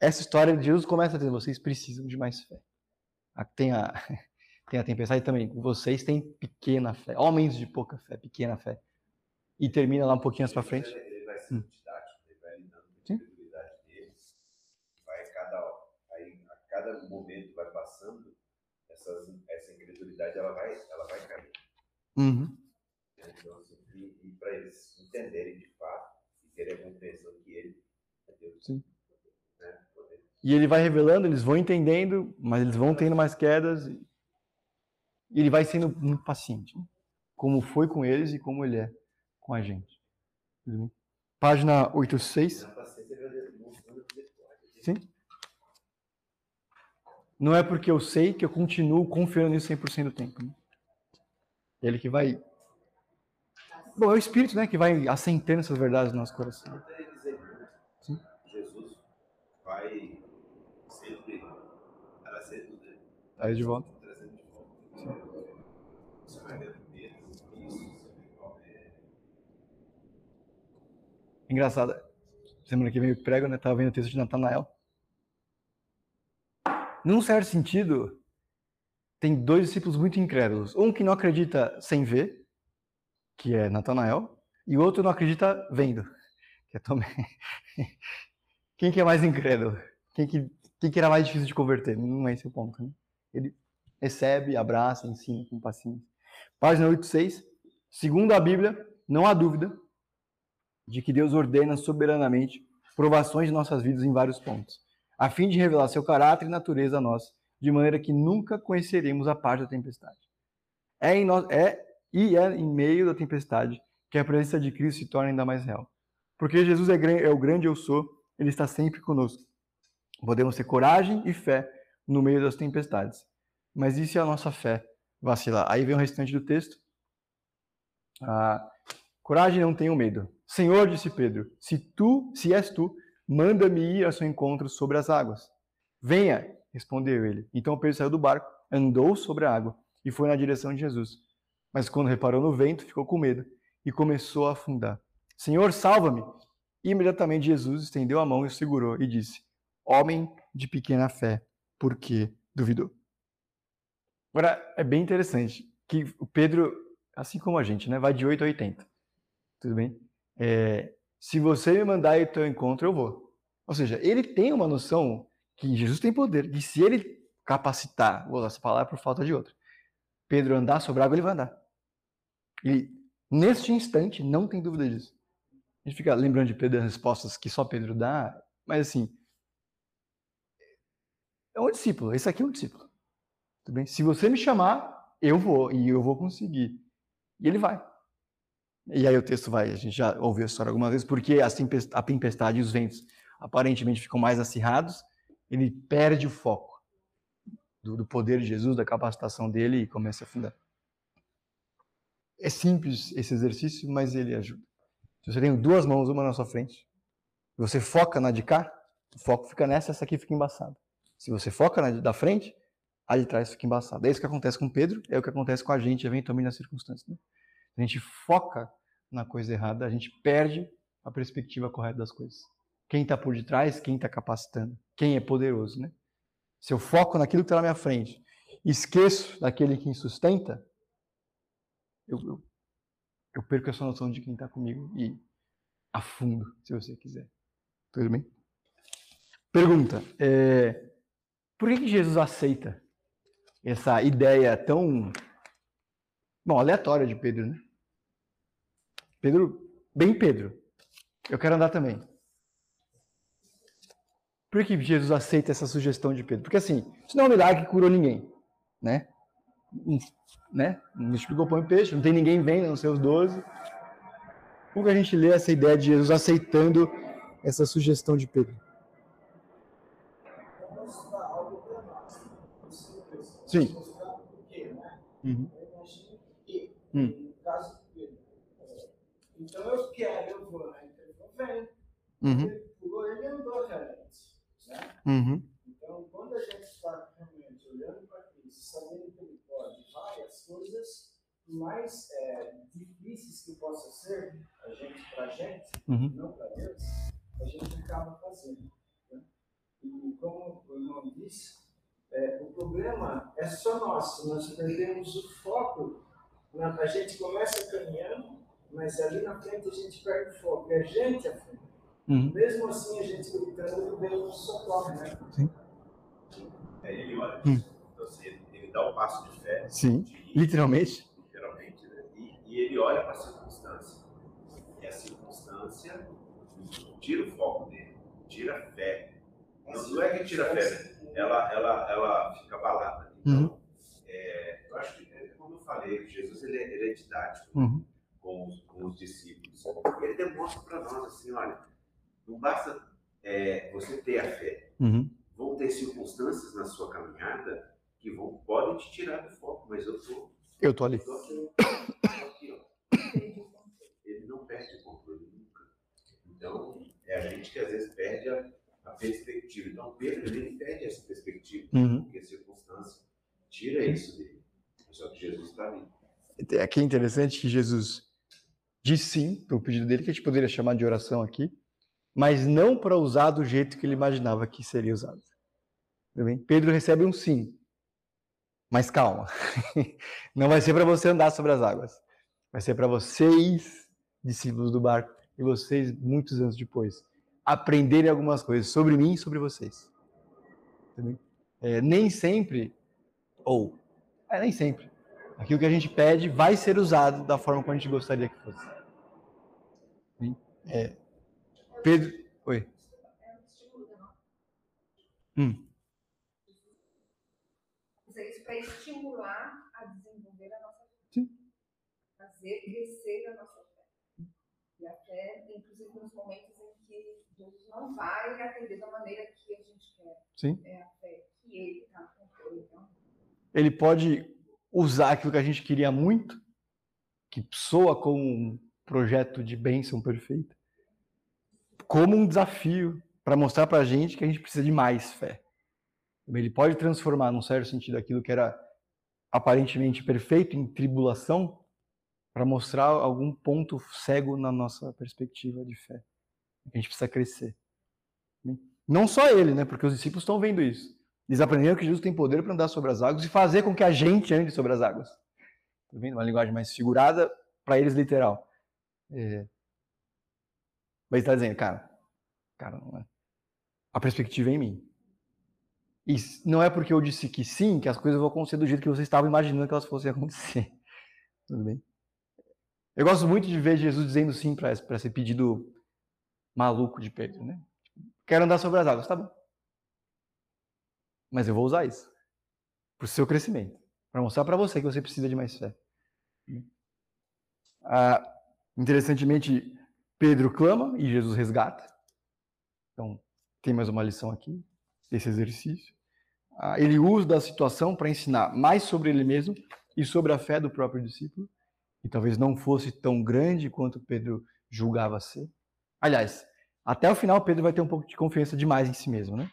Essa história de Jesus começa dizendo: vocês precisam de mais fé. Tem a, tem a tempestade também. Vocês têm pequena fé. Homens de pouca fé, pequena fé. E termina lá um pouquinho mais para frente. Ele vai ser hum. didático, ele vai lidando com a incredulidade deles. Vai cada, aí, a cada momento vai passando, essas, essa incredulidade ela vai, ela vai cair. Uhum. Então, assim, e, e para eles entenderem de fato e terem a compreensão que ele é Deus. Sim. E ele vai revelando, eles vão entendendo, mas eles vão tendo mais quedas. E ele vai sendo muito paciente. Né? Como foi com eles e como ele é com a gente. Página 86. Sim. Não é porque eu sei que eu continuo confiando nisso 100% do tempo. Né? Ele que vai Bom, é o Espírito, né, que vai assentando essas verdades no nosso coração. Sim. Jesus vai sempre trazendo Aí de volta. Engraçado. Semana que vem eu prego, né? Tava vendo o texto de Natanael. Num certo sentido, tem dois discípulos muito incrédulos. Um que não acredita sem ver, que é Natanael, e o outro não acredita vendo, que é Tomé. Quem que é mais incrédulo? Quem que, quem que era mais difícil de converter? Não é esse o ponto, né? Ele recebe, abraça, ensina com paciência. Página 86. Segundo a Bíblia, não há dúvida de que Deus ordena soberanamente provações de nossas vidas em vários pontos, a fim de revelar seu caráter e natureza a nós, de maneira que nunca conheceremos a parte da tempestade. É, em nós, é e é em meio da tempestade que a presença de Cristo se torna ainda mais real. Porque Jesus é, é o grande eu sou, ele está sempre conosco. Podemos ter coragem e fé no meio das tempestades. Mas e se a nossa fé vacilar? Aí vem o restante do texto. Ah, coragem não tenho medo. Senhor, disse Pedro, se tu, se és tu, manda-me ir ao seu encontro sobre as águas. Venha, respondeu ele. Então Pedro saiu do barco, andou sobre a água e foi na direção de Jesus. Mas quando reparou no vento, ficou com medo e começou a afundar. Senhor, salva-me! Imediatamente Jesus estendeu a mão e o segurou e disse: Homem de pequena fé, por que duvidou? Agora, é bem interessante que o Pedro, assim como a gente, né, vai de 8 a 80. Tudo bem? É, se você me mandar ir teu encontro, eu vou. Ou seja, ele tem uma noção que Jesus tem poder, que se ele capacitar, vou usar essa palavra por falta de outra, Pedro andar sobre água, ele vai andar. Ele, neste instante, não tem dúvida disso. A gente fica lembrando de Pedro as respostas que só Pedro dá, mas assim, é um discípulo. Esse aqui é um discípulo. Tudo bem? Se você me chamar, eu vou e eu vou conseguir. E ele vai. E aí o texto vai, a gente já ouviu a história algumas vezes, porque a tempestade e os ventos aparentemente ficam mais acirrados, ele perde o foco do, do poder de Jesus, da capacitação dele e começa a afundar. É simples esse exercício, mas ele ajuda. Se você tem duas mãos, uma na sua frente, você foca na de cá, o foco fica nessa, essa aqui fica embaçada. Se você foca na da frente, a de trás fica embaçada. É isso que acontece com Pedro, é o que acontece com a gente, eventualmente, nas circunstâncias. Né? A gente foca na coisa errada, a gente perde a perspectiva correta das coisas. Quem está por detrás, quem está capacitando, quem é poderoso, né? Se eu foco naquilo que está na minha frente, esqueço daquele que me sustenta, eu, eu, eu perco essa noção de quem está comigo e afundo, se você quiser. Tudo bem? Pergunta: é, por que, que Jesus aceita essa ideia tão bom, aleatória de Pedro, né? Pedro, bem Pedro, eu quero andar também. Por que Jesus aceita essa sugestão de Pedro? Porque assim, isso não é um milagre que curou ninguém, né? né? Multiplicou pão e peixe, não tem ninguém vendo nos seus doze. Como que a gente lê essa ideia de Jesus aceitando essa sugestão de Pedro? Sim. Uhum. Hum. Então eu quero, eu vou, né? Então eu venho. Uhum. Ele andou realmente. Uhum. Então, quando a gente está realmente olhando para Cristo, sabendo que Ele pode várias coisas, mais é, difíceis que possa ser a gente para a gente, uhum. não para Deus, a gente acaba fazendo. E como o irmão disse, é, o problema é só nosso, nós perdemos o foco. Na, a gente começa caminhando, mas ali na frente a gente perde o foco, e a gente afunda. Uhum. Mesmo assim, a gente gritando, Deus socorre, né? Sim. É, ele olha, hum. então, assim, ele, ele, dá o um passo de fé. Sim, de, literalmente. Literalmente, né? E, e ele olha para a circunstância. E a circunstância tira o foco dele, tira a fé. Não, não é que tira a fé, né? ela, ela, ela fica abalada. Então, uhum. é, eu acho que, é, como eu falei, Jesus ele é, ele é didático uhum. com, os, com os discípulos. Ele demonstra para nós assim, olha, não basta é, você ter a fé. Uhum. Vão ter circunstâncias na sua caminhada que vão, podem te tirar do foco, mas eu tô. Eu tô ali. Tô aqui, tô aqui ó. Ele não perde o controle nunca. Então, é a gente que às vezes perde a, a perspectiva. Então, Pedro, ele perde essa perspectiva, uhum. porque a circunstância tira isso dele. Só que Jesus está ali. Aqui é interessante que Jesus disse sim para o pedido dele, que a gente poderia chamar de oração aqui, mas não para usar do jeito que ele imaginava que seria usado. Pedro recebe um sim, mas calma, não vai ser para você andar sobre as águas, vai ser para vocês, discípulos do barco, e vocês, muitos anos depois, aprenderem algumas coisas sobre mim e sobre vocês. É, nem sempre, ou, é, nem sempre, aquilo que a gente pede vai ser usado da forma como a gente gostaria que fosse. É, Pedro. Oi. Hum. Isso para estimular a desenvolver a nossa fé. Sim. Fazer crescer a nossa fé. E até, inclusive, nos momentos não vai atender da maneira que a gente quer. Sim. É a fé que Ele está no controle. Então. Ele pode usar aquilo que a gente queria muito, que soa como um projeto de bênção perfeita, como um desafio para mostrar para a gente que a gente precisa de mais fé. Ele pode transformar, num certo sentido, aquilo que era aparentemente perfeito em tribulação para mostrar algum ponto cego na nossa perspectiva de fé. A gente precisa crescer. Não só ele, né? Porque os discípulos estão vendo isso. Eles aprenderam que Jesus tem poder para andar sobre as águas e fazer com que a gente ande sobre as águas. Tá vendo? Uma linguagem mais figurada, para eles literal. É, mas está dizendo, cara, cara, é. a perspectiva é em mim. E não é porque eu disse que sim que as coisas vão acontecer do jeito que você estava imaginando que elas fossem acontecer. Tudo bem? Eu gosto muito de ver Jesus dizendo sim para esse pedido maluco de Pedro, né? Quero andar sobre as águas, tá bom. Mas eu vou usar isso para o seu crescimento, para mostrar para você que você precisa de mais fé. Ah, interessantemente, Pedro clama e Jesus resgata. Então, tem mais uma lição aqui, desse exercício. Ah, ele usa da situação para ensinar mais sobre ele mesmo e sobre a fé do próprio discípulo, que talvez não fosse tão grande quanto Pedro julgava ser. Aliás, até o final Pedro vai ter um pouco de confiança demais em si mesmo, né?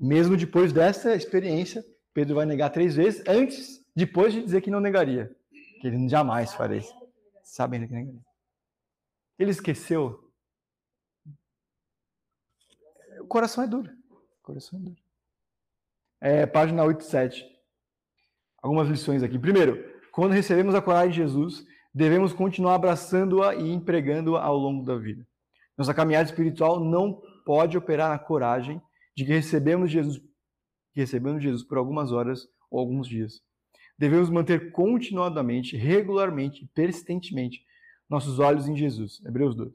Mesmo depois dessa experiência, Pedro vai negar três vezes, antes, depois de dizer que não negaria, que ele jamais faria isso, sabendo que negaria. Ele esqueceu. O coração é duro. O coração é duro. É, página 87. Algumas lições aqui. Primeiro, quando recebemos a coragem de Jesus, devemos continuar abraçando-a e empregando-a ao longo da vida. Nossa caminhada espiritual não pode operar na coragem de que recebemos Jesus, que recebemos Jesus por algumas horas ou alguns dias. Devemos manter continuadamente, regularmente persistentemente nossos olhos em Jesus, Hebreus 12.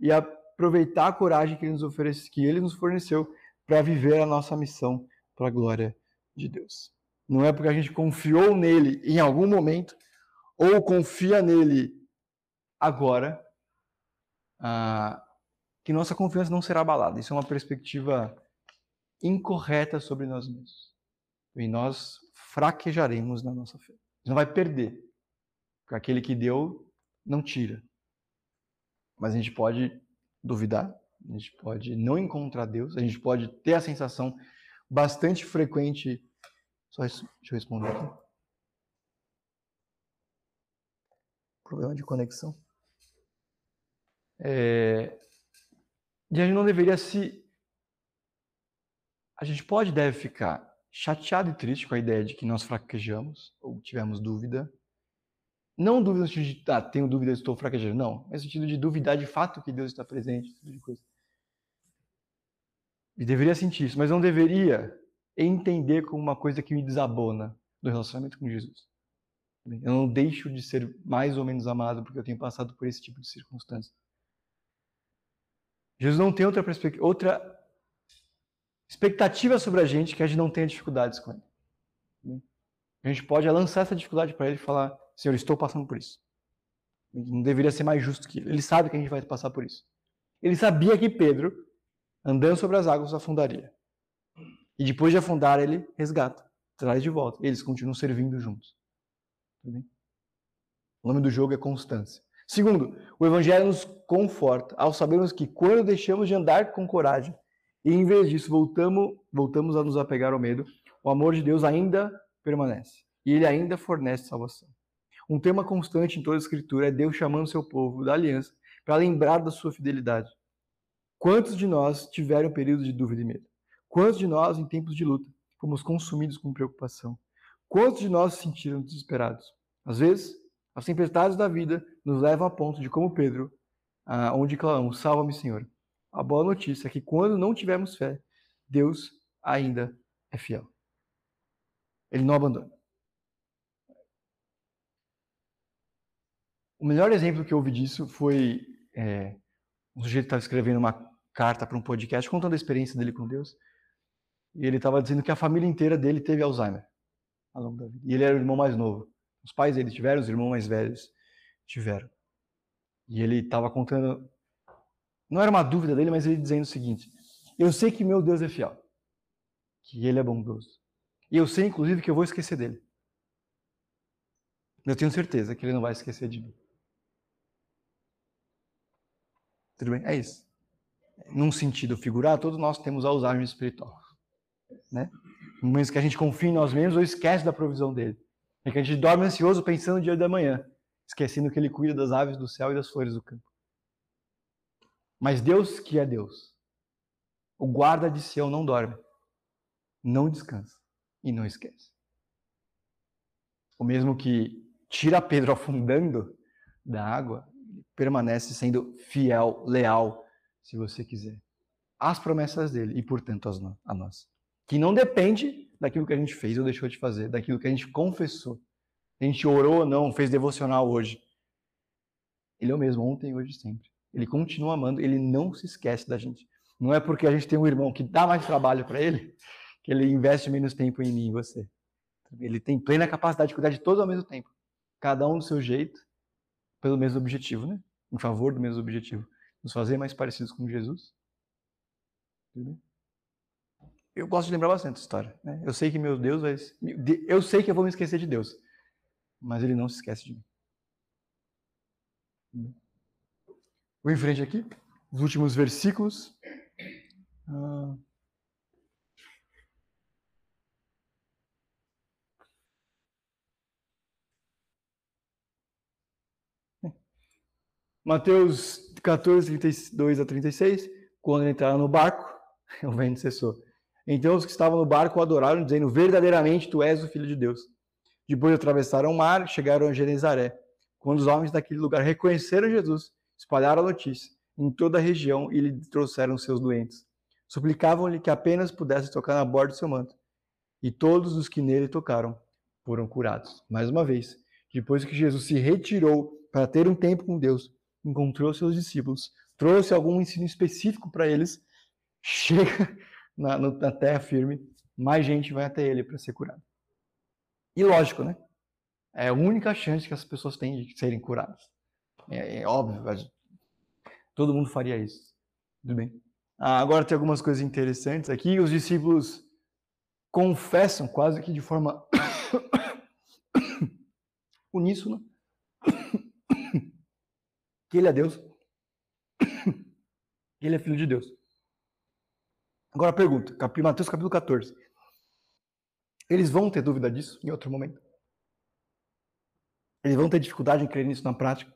E aproveitar a coragem que ele nos, oferece, que ele nos forneceu para viver a nossa missão para a glória de Deus. Não é porque a gente confiou nele em algum momento ou confia nele agora ah, que nossa confiança não será abalada. Isso é uma perspectiva incorreta sobre nós mesmos. E nós fraquejaremos na nossa fé. Não vai perder. Porque aquele que deu, não tira. Mas a gente pode duvidar, a gente pode não encontrar Deus, a gente pode ter a sensação bastante frequente. Só isso, deixa eu responder aqui. Problema de conexão. É, e a gente não deveria se. A gente pode deve ficar chateado e triste com a ideia de que nós fraquejamos ou tivemos dúvida. Não dúvida no sentido de, ah, tenho dúvida, estou fraquejando. Não, mas no sentido de duvidar de fato que Deus está presente, esse tipo de coisa. E deveria sentir isso, mas não deveria entender como uma coisa que me desabona do relacionamento com Jesus. Eu não deixo de ser mais ou menos amado porque eu tenho passado por esse tipo de circunstância. Jesus não tem outra outra expectativa sobre a gente que a gente não tenha dificuldades com ele. A gente pode lançar essa dificuldade para ele e falar: Senhor, estou passando por isso. Não deveria ser mais justo que ele. Ele sabe que a gente vai passar por isso. Ele sabia que Pedro, andando sobre as águas, afundaria. E depois de afundar, ele resgata, traz de volta. Eles continuam servindo juntos. O nome do jogo é constância. Segundo, o Evangelho nos conforta ao sabermos que quando deixamos de andar com coragem e em vez disso voltamos, voltamos a nos apegar ao medo, o amor de Deus ainda permanece e ele ainda fornece salvação. Um tema constante em toda a Escritura é Deus chamando seu povo da aliança para lembrar da sua fidelidade. Quantos de nós tiveram períodos de dúvida e medo? Quantos de nós, em tempos de luta, fomos consumidos com preocupação? Quantos de nós se sentiram desesperados? Às vezes, as tempestades da vida nos levam a ponto de, como Pedro, ah, onde clamamos, salva-me, Senhor. A boa notícia é que quando não tivermos fé, Deus ainda é fiel. Ele não abandona. O melhor exemplo que eu ouvi disso foi é, um sujeito estava escrevendo uma carta para um podcast contando a experiência dele com Deus. E ele estava dizendo que a família inteira dele teve Alzheimer ao longo da vida. E ele era o irmão mais novo. Os pais dele tiveram, os irmãos mais velhos tiveram. E ele estava contando, não era uma dúvida dele, mas ele dizendo o seguinte: Eu sei que meu Deus é fiel, que ele é bondoso. E eu sei, inclusive, que eu vou esquecer dele. Eu tenho certeza que ele não vai esquecer de mim. Tudo bem? É isso. Num sentido figurado, todos nós temos Alzheimer espiritual. Né? Momentos que a gente confia em nós mesmos ou esquece da provisão dele. É que a gente dorme ansioso pensando no dia da manhã, esquecendo que ele cuida das aves do céu e das flores do campo. Mas Deus, que é Deus, o guarda de Sião não dorme, não descansa e não esquece. O mesmo que tira Pedro afundando da água, permanece sendo fiel, leal, se você quiser, às promessas dele e, portanto, a nós. Que não depende daquilo que a gente fez ou deixou de fazer, daquilo que a gente confessou. A gente orou ou não, fez devocional hoje. Ele é o mesmo ontem, hoje e sempre. Ele continua amando, ele não se esquece da gente. Não é porque a gente tem um irmão que dá mais trabalho para ele que ele investe menos tempo em mim e você. Ele tem plena capacidade de cuidar de todos ao mesmo tempo. Cada um do seu jeito, pelo mesmo objetivo, né? Em favor do mesmo objetivo. Nos fazer mais parecidos com Jesus. Eu gosto de lembrar bastante essa história. Né? Eu sei que meu Deus vai. Eu sei que eu vou me esquecer de Deus. Mas ele não se esquece de mim. Vou em frente aqui. Os últimos versículos. Ah. Mateus 14, 32 a 36, quando entraram no barco, o vento cessou. Então os que estavam no barco adoraram, dizendo: Verdadeiramente tu és o Filho de Deus. Depois atravessaram o mar chegaram a Genezaré. Quando os homens daquele lugar reconheceram Jesus, espalharam a notícia em toda a região e lhe trouxeram seus doentes. Suplicavam-lhe que apenas pudesse tocar na borda do seu manto. E todos os que nele tocaram foram curados. Mais uma vez, depois que Jesus se retirou para ter um tempo com Deus, encontrou seus discípulos, trouxe algum ensino específico para eles, chega na, na, terra firme, mais gente vai até ele para ser curado. E lógico, né? É a única chance que as pessoas têm de serem curadas. É, é óbvio, todo mundo faria isso. Tudo bem. Ah, agora tem algumas coisas interessantes aqui. Os discípulos confessam quase que de forma uníssona que ele é Deus, que ele é filho de Deus. Agora a pergunta, Mateus capítulo 14. Eles vão ter dúvida disso em outro momento? Eles vão ter dificuldade em crer nisso na prática?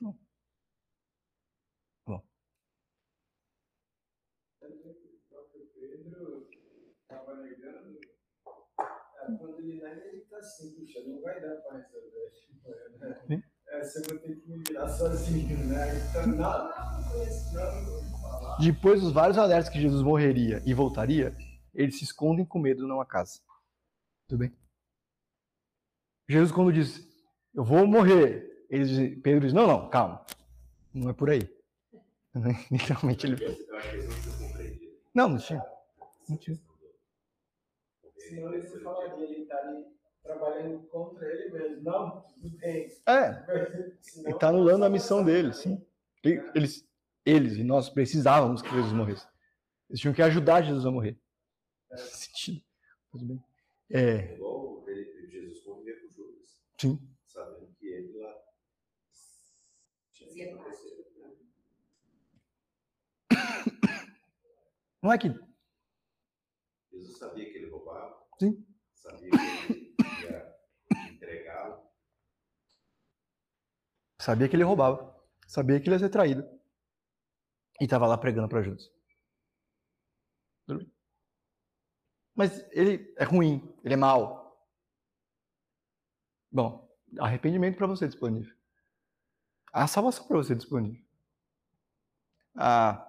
Não. Bom. Quando ele nega, ele está assim, puxa, não vai dar para resolver. Sim essa eu vou ter que me virar sozinho, né? Então, não, não, não conheço, não, não Depois dos vários alertas que Jesus morreria e voltaria, eles se escondem com medo numa casa. Tudo bem? Jesus, quando diz, eu vou morrer, eles dizem, Pedro diz, não, não, calma. Não é por aí. Literalmente ele. Não, não tinha. Não tinha. Senão ele falaria, ele está ali trabalhando contra ele mesmo. Não, tudo bem. É. Ele está anulando a missão dele, sim. Eles, eles e nós precisávamos que Jesus morresse. Eles tinham que ajudar Jesus a morrer. É. Sentido. Tudo bem. É. Igual Jesus convivia com Judas. Sim. Sabendo que ele lá tinha. Não é que. Jesus sabia que ele roubava. Sim. Sabia que ele Sabia que ele roubava. Sabia que ele ia ser traído. E estava lá pregando para Judas. Mas ele é ruim, ele é mau. Bom, arrependimento para você disponível. A salvação para você disponível. Ah,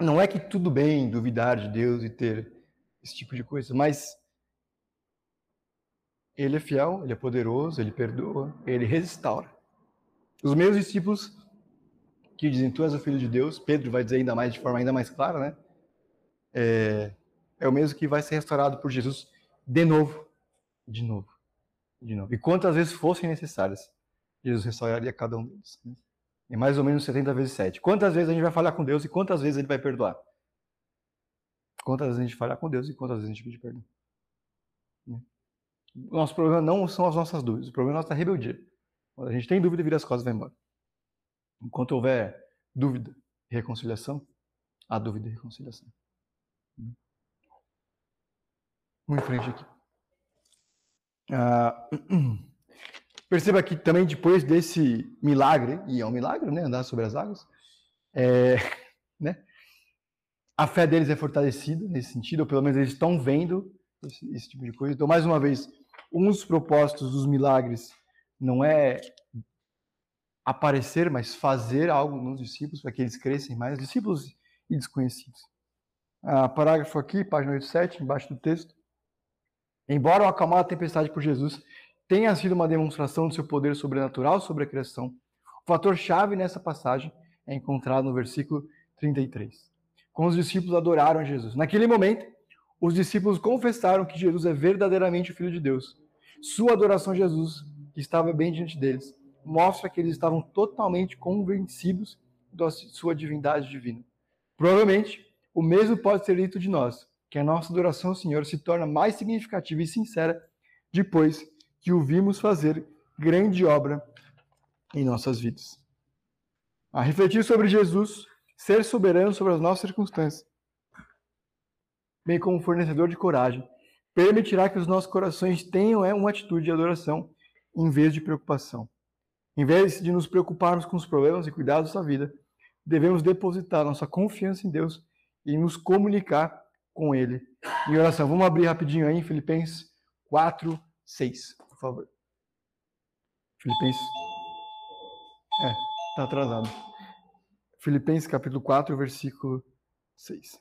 não é que tudo bem duvidar de Deus e ter esse tipo de coisa, mas ele é fiel, ele é poderoso, ele perdoa, ele restaura. Os meus discípulos que dizem, tu és o filho de Deus, Pedro vai dizer ainda mais, de forma ainda mais clara, né? É, é o mesmo que vai ser restaurado por Jesus de novo, de novo, de novo. E quantas vezes fossem necessárias, Jesus restauraria cada um deles. Né? É mais ou menos 70 vezes 7. Quantas vezes a gente vai falar com Deus e quantas vezes Ele vai perdoar? Quantas vezes a gente falar com Deus e quantas vezes a gente pede perdão? Né? O nosso problema não são as nossas dúvidas, o problema é a nossa rebeldia. Quando a gente tem dúvida, vira as costas e vai embora. Enquanto houver dúvida e reconciliação, há dúvida e reconciliação. Vamos em frente aqui. Ah, perceba que também depois desse milagre, e é um milagre, né, andar sobre as águas, é, né, a fé deles é fortalecida nesse sentido, ou pelo menos eles estão vendo esse, esse tipo de coisa. Então, mais uma vez, um dos propósitos dos milagres não é aparecer, mas fazer algo nos discípulos para que eles cresçam mais, discípulos e desconhecidos. Ah, parágrafo aqui, página 87, embaixo do texto. Embora o acalmar a tempestade por Jesus tenha sido uma demonstração do seu poder sobrenatural sobre a criação, O fator-chave nessa passagem é encontrado no versículo 33. Quando os discípulos adoraram Jesus. Naquele momento, os discípulos confessaram que Jesus é verdadeiramente o Filho de Deus. Sua adoração a Jesus, que estava bem diante deles, mostra que eles estavam totalmente convencidos da sua divindade divina. Provavelmente, o mesmo pode ser dito de nós, que a nossa adoração ao Senhor se torna mais significativa e sincera depois que o vimos fazer grande obra em nossas vidas. A refletir sobre Jesus, ser soberano sobre as nossas circunstâncias, bem como fornecedor de coragem, permitirá que os nossos corações tenham é, uma atitude de adoração em vez de preocupação. Em vez de nos preocuparmos com os problemas e cuidados da vida, devemos depositar nossa confiança em Deus e nos comunicar com Ele em oração. Vamos abrir rapidinho aí em Filipenses 4, 6, por favor. Filipenses. É, tá atrasado. Filipenses capítulo 4, versículo 6.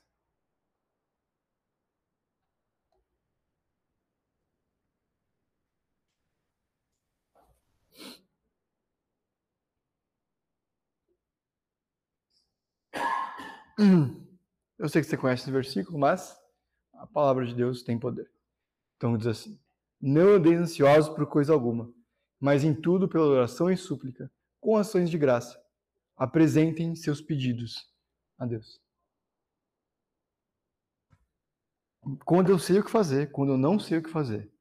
Eu sei que você conhece esse versículo, mas a palavra de Deus tem poder. Então diz assim: Não andeis ansiosos por coisa alguma, mas em tudo pela oração e súplica, com ações de graça, apresentem seus pedidos a Deus. Quando eu sei o que fazer, quando eu não sei o que fazer,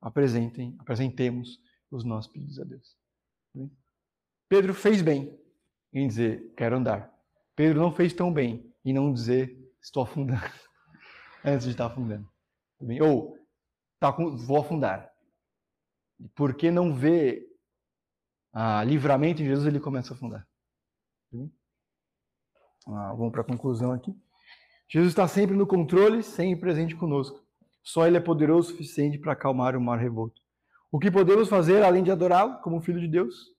apresentem, apresentemos os nossos pedidos a Deus. Pedro fez bem em dizer: quero andar. Pedro não fez tão bem em não dizer estou afundando antes de estar afundando. Ou tá com, vou afundar. Porque não vê ah, livramento em Jesus, ele começa a afundar. Ah, vamos para a conclusão aqui. Jesus está sempre no controle, sempre presente conosco. Só Ele é poderoso o suficiente para acalmar o mar revolto. O que podemos fazer além de adorá-lo como Filho de Deus?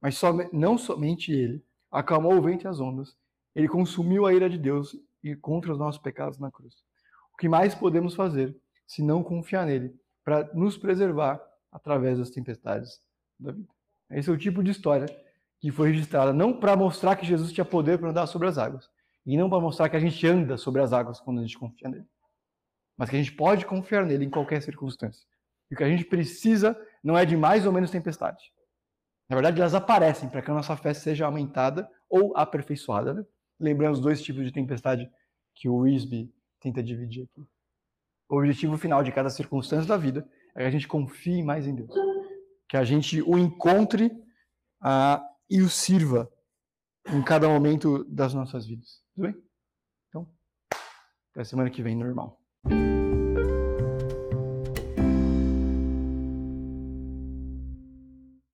Mas não somente Ele, acalmou o vento e as ondas. Ele consumiu a ira de Deus e contra os nossos pecados na cruz. O que mais podemos fazer se não confiar nele para nos preservar através das tempestades da vida? Esse é o tipo de história que foi registrada não para mostrar que Jesus tinha poder para andar sobre as águas e não para mostrar que a gente anda sobre as águas quando a gente confia nele, mas que a gente pode confiar nele em qualquer circunstância. E o que a gente precisa não é de mais ou menos tempestade. Na verdade, elas aparecem para que a nossa fé seja aumentada ou aperfeiçoada. Né? Lembrando os dois tipos de tempestade que o Wisby tenta dividir aqui. O objetivo final de cada circunstância da vida é que a gente confie mais em Deus. Que a gente o encontre uh, e o sirva em cada momento das nossas vidas. Tudo bem? Então, até semana que vem, normal.